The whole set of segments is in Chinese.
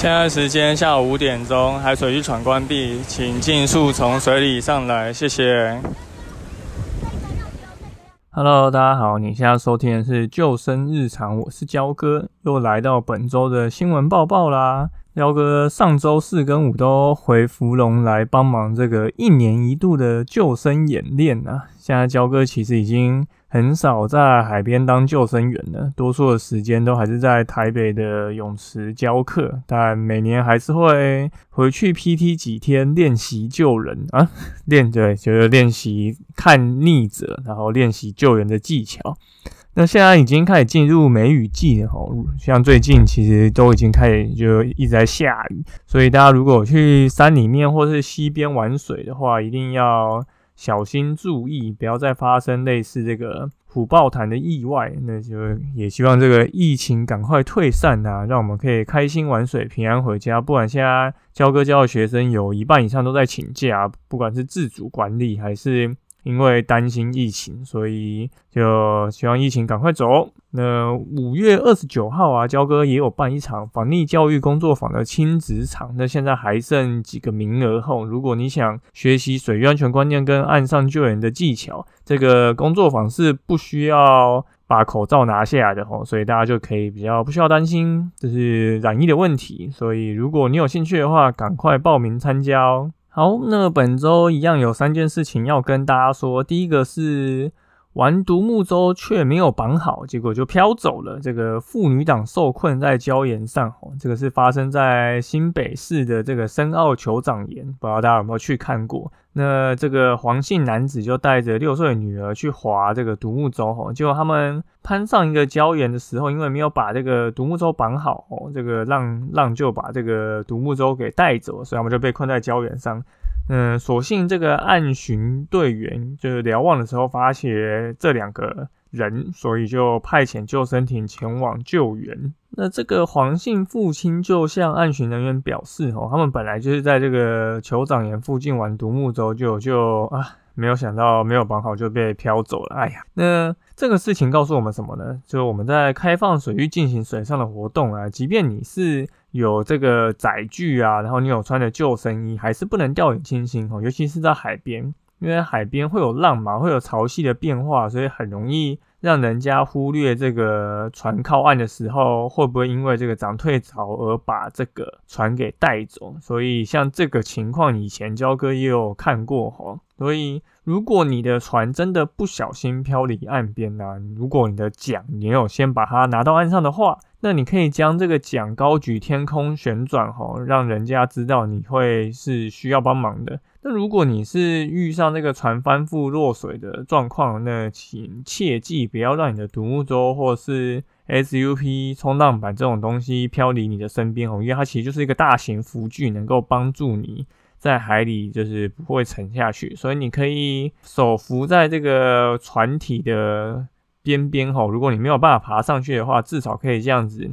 现在时间下午五点钟，海水浴场关闭，请尽速从水里上来，谢谢。Hello，大家好，你现在收听的是救生日常，我是焦哥，又来到本周的新闻报报啦。焦哥上周四跟五都回福隆来帮忙这个一年一度的救生演练啊。现在焦哥其实已经。很少在海边当救生员了，多数的时间都还是在台北的泳池教课，但每年还是会回去 PT 几天练习救人啊，练对，就是练习看溺者，然后练习救援的技巧。那现在已经开始进入梅雨季了哈，像最近其实都已经开始就一直在下雨，所以大家如果去山里面或是溪边玩水的话，一定要。小心注意，不要再发生类似这个虎豹潭的意外。那就也希望这个疫情赶快退散啊，让我们可以开心玩水，平安回家。不管现在教哥教的学生有一半以上都在请假，不管是自主管理还是。因为担心疫情，所以就希望疫情赶快走。那五月二十九号啊，焦哥也有办一场防溺教育工作坊的亲子场。那现在还剩几个名额后，如果你想学习水域安全观念跟岸上救援的技巧，这个工作坊是不需要把口罩拿下来的吼，所以大家就可以比较不需要担心这是染疫的问题。所以如果你有兴趣的话，赶快报名参加哦。好，那本周一样有三件事情要跟大家说。第一个是玩独木舟却没有绑好，结果就飘走了。这个妇女党受困在礁岩上，哦，这个是发生在新北市的这个深澳酋长岩，不知道大家有没有去看过？那这个黄姓男子就带着六岁女儿去划这个独木舟，吼，结果他们攀上一个礁岩的时候，因为没有把这个独木舟绑好，哦，这个浪浪就把这个独木舟给带走，所以他们就被困在礁岩上。嗯，所幸这个暗巡队员就是瞭望的时候发现这两个。人，所以就派遣救生艇前往救援。那这个黄姓父亲就向暗巡人员表示：“哦，他们本来就是在这个酋长岩附近玩独木舟，就就啊，没有想到没有绑好就被飘走了。哎呀，那这个事情告诉我们什么呢？就我们在开放水域进行水上的活动啊，即便你是有这个载具啊，然后你有穿着救生衣，还是不能掉以轻心哦，尤其是在海边。”因为海边会有浪嘛，会有潮汐的变化，所以很容易让人家忽略这个船靠岸的时候，会不会因为这个涨退潮而把这个船给带走？所以像这个情况，以前焦哥也有看过哈。所以如果你的船真的不小心漂离岸边呢，如果你的桨你有先把它拿到岸上的话，那你可以将这个桨高举天空旋转哈，让人家知道你会是需要帮忙的。那如果你是遇上那个船翻覆落水的状况，那请切记不要让你的独木舟或是 SUP 冲浪板这种东西飘离你的身边哦，因为它其实就是一个大型浮具，能够帮助你在海里就是不会沉下去，所以你可以手扶在这个船体的边边哦，如果你没有办法爬上去的话，至少可以这样子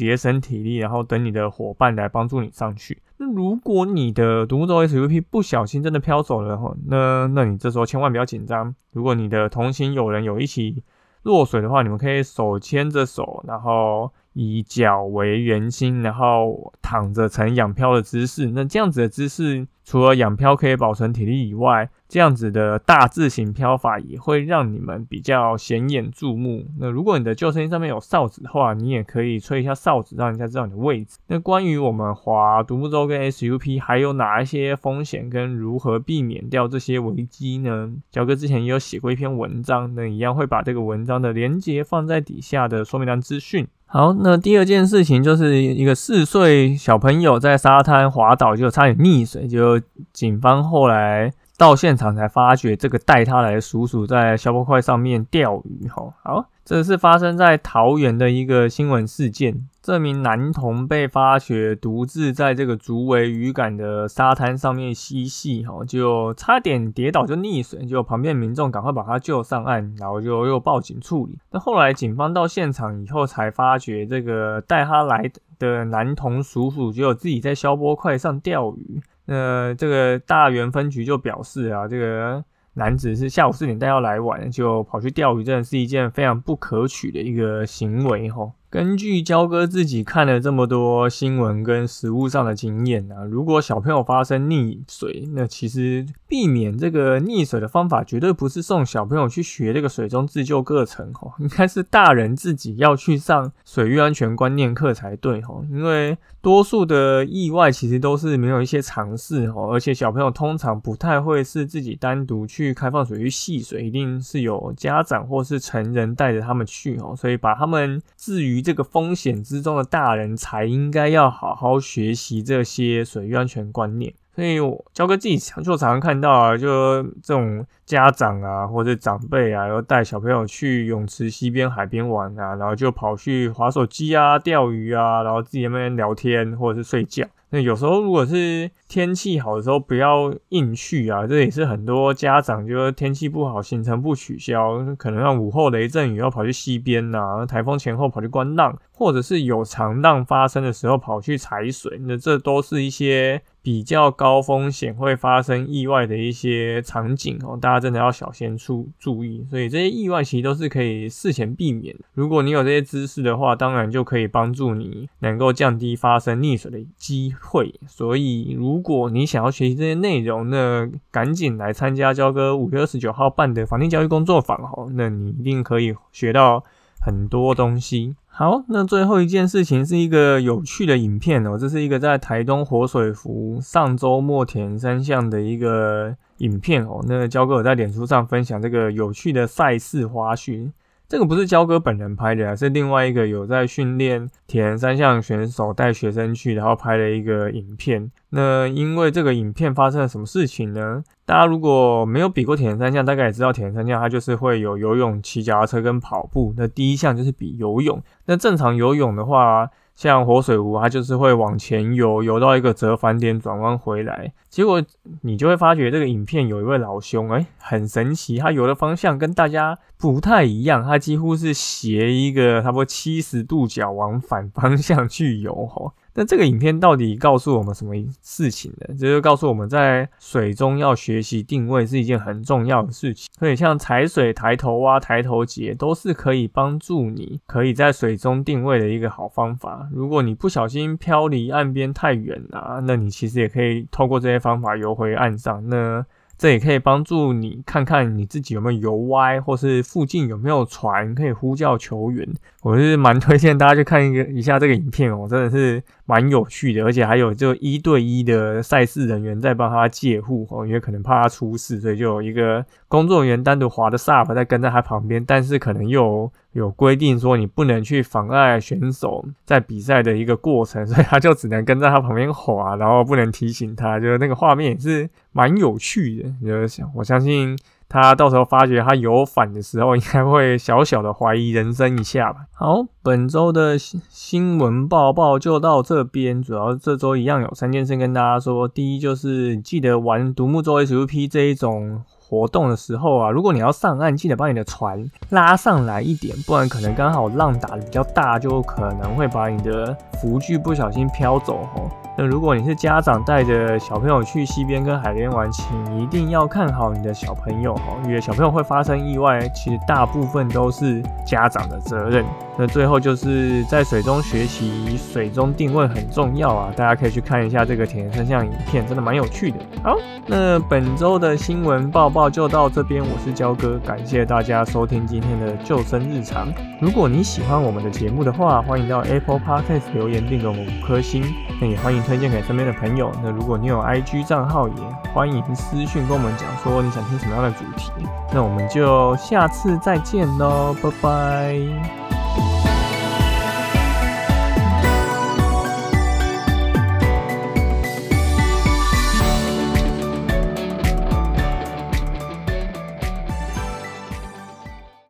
节省体力，然后等你的伙伴来帮助你上去。那如果你的独木舟 SUP 不小心真的飘走了后，那那你这时候千万不要紧张。如果你的同行有人有一起落水的话，你们可以手牵着手，然后。以脚为圆心，然后躺着呈仰漂的姿势。那这样子的姿势，除了仰漂可以保存体力以外，这样子的大字型漂法也会让你们比较显眼注目。那如果你的救生衣上面有哨子的话，你也可以吹一下哨子，让人家知道你的位置。那关于我们划独木舟跟 SUP 还有哪一些风险跟如何避免掉这些危机呢？小哥之前也有写过一篇文章，那一样会把这个文章的连接放在底下的说明栏资讯。好，那第二件事情就是一个四岁小朋友在沙滩滑倒，就差点溺水，就警方后来到现场才发觉，这个带他来的叔叔在消波块上面钓鱼。吼，好。这是发生在桃园的一个新闻事件。这名男童被发觉独自在这个竹围渔港的沙滩上面嬉戏，哈，就差点跌倒就溺水，就旁边民众赶快把他救上岸，然后就又报警处理。那后来警方到现场以后才发觉，这个带他来的男童叔叔就自己在消波块上钓鱼。那这个大园分局就表示啊，这个。男子是下午四点带要来玩，就跑去钓鱼，真的是一件非常不可取的一个行为，吼。根据焦哥自己看了这么多新闻跟实物上的经验啊，如果小朋友发生溺水，那其实避免这个溺水的方法绝对不是送小朋友去学这个水中自救课程吼，应该是大人自己要去上水域安全观念课才对吼，因为多数的意外其实都是没有一些尝试吼，而且小朋友通常不太会是自己单独去开放水域戏水，一定是有家长或是成人带着他们去吼，所以把他们置于这个风险之中的大人才应该要好好学习这些水域安全观念。所以，我教哥自己常就常看到啊，就这种家长啊，或者长辈啊，要带小朋友去泳池、溪边、海边玩啊，然后就跑去划手机啊、钓鱼啊，然后自己那边聊天或者是睡觉。那有时候如果是天气好的时候，不要硬去啊。这也是很多家长就天气不好，行程不取消，可能让午后雷阵雨要跑去溪边呐，台风前后跑去观浪，或者是有长浪发生的时候跑去踩水。那这都是一些比较高风险会发生意外的一些场景哦，大家真的要小心注注意。所以这些意外其实都是可以事前避免。如果你有这些知识的话，当然就可以帮助你能够降低发生溺水的机。会，所以如果你想要学习这些内容，那赶紧来参加焦哥五月二十九号办的房定教育工作坊哈，那你一定可以学到很多东西。好，那最后一件事情是一个有趣的影片哦，这是一个在台东活水湖上周末田三项的一个影片哦，那焦哥有在脸书上分享这个有趣的赛事花絮。这个不是焦哥本人拍的啊，是另外一个有在训练铁人三项选手带学生去，然后拍了一个影片。那因为这个影片发生了什么事情呢？大家如果没有比过铁人三项，大概也知道铁人三项它就是会有游泳、骑脚踏车跟跑步。那第一项就是比游泳。那正常游泳的话，像活水湖，它就是会往前游，游到一个折返点转弯回来。结果你就会发觉这个影片有一位老兄，哎，很神奇，他游的方向跟大家不太一样，他几乎是斜一个差不多七十度角往反方向去游，吼。那这个影片到底告诉我们什么事情呢？这就告诉我们在水中要学习定位是一件很重要的事情。所以像踩水、抬头蛙、抬头节都是可以帮助你可以在水中定位的一个好方法。如果你不小心漂离岸边太远了，那你其实也可以透过这些方法游回岸上。那这也可以帮助你看看你自己有没有游歪，或是附近有没有船可以呼叫求援。我是蛮推荐大家去看一个一下这个影片哦，真的是蛮有趣的，而且还有就一对一的赛事人员在帮他借护哦，因为可能怕他出事，所以就有一个工作人员单独划的 SUP 在跟在他旁边，但是可能又。有规定说你不能去妨碍选手在比赛的一个过程，所以他就只能跟在他旁边划，然后不能提醒他。就是那个画面也是蛮有趣的，就是想我相信他到时候发觉他有反的时候，应该会小小的怀疑人生一下吧。好，本周的新新闻报报就到这边，主要这周一样有三件事跟大家说。第一就是记得玩独木舟 SUP 这一种。活动的时候啊，如果你要上岸，记得把你的船拉上来一点，不然可能刚好浪打的比较大，就可能会把你的浮具不小心飘走哦。那如果你是家长带着小朋友去溪边跟海边玩，请一定要看好你的小朋友哈，因为小朋友会发生意外，其实大部分都是家长的责任。那最后就是在水中学习水中定位很重要啊，大家可以去看一下这个铁人三项影片，真的蛮有趣的。好，那本周的新闻报报就到这边，我是焦哥，感谢大家收听今天的救生日常。如果你喜欢我们的节目的话，欢迎到 Apple Podcast 留言并给我们五颗星，那也欢迎。推荐给身边的朋友。那如果你有 IG 账号，也欢迎私讯跟我们讲说你想听什么样的主题。那我们就下次再见喽，拜拜。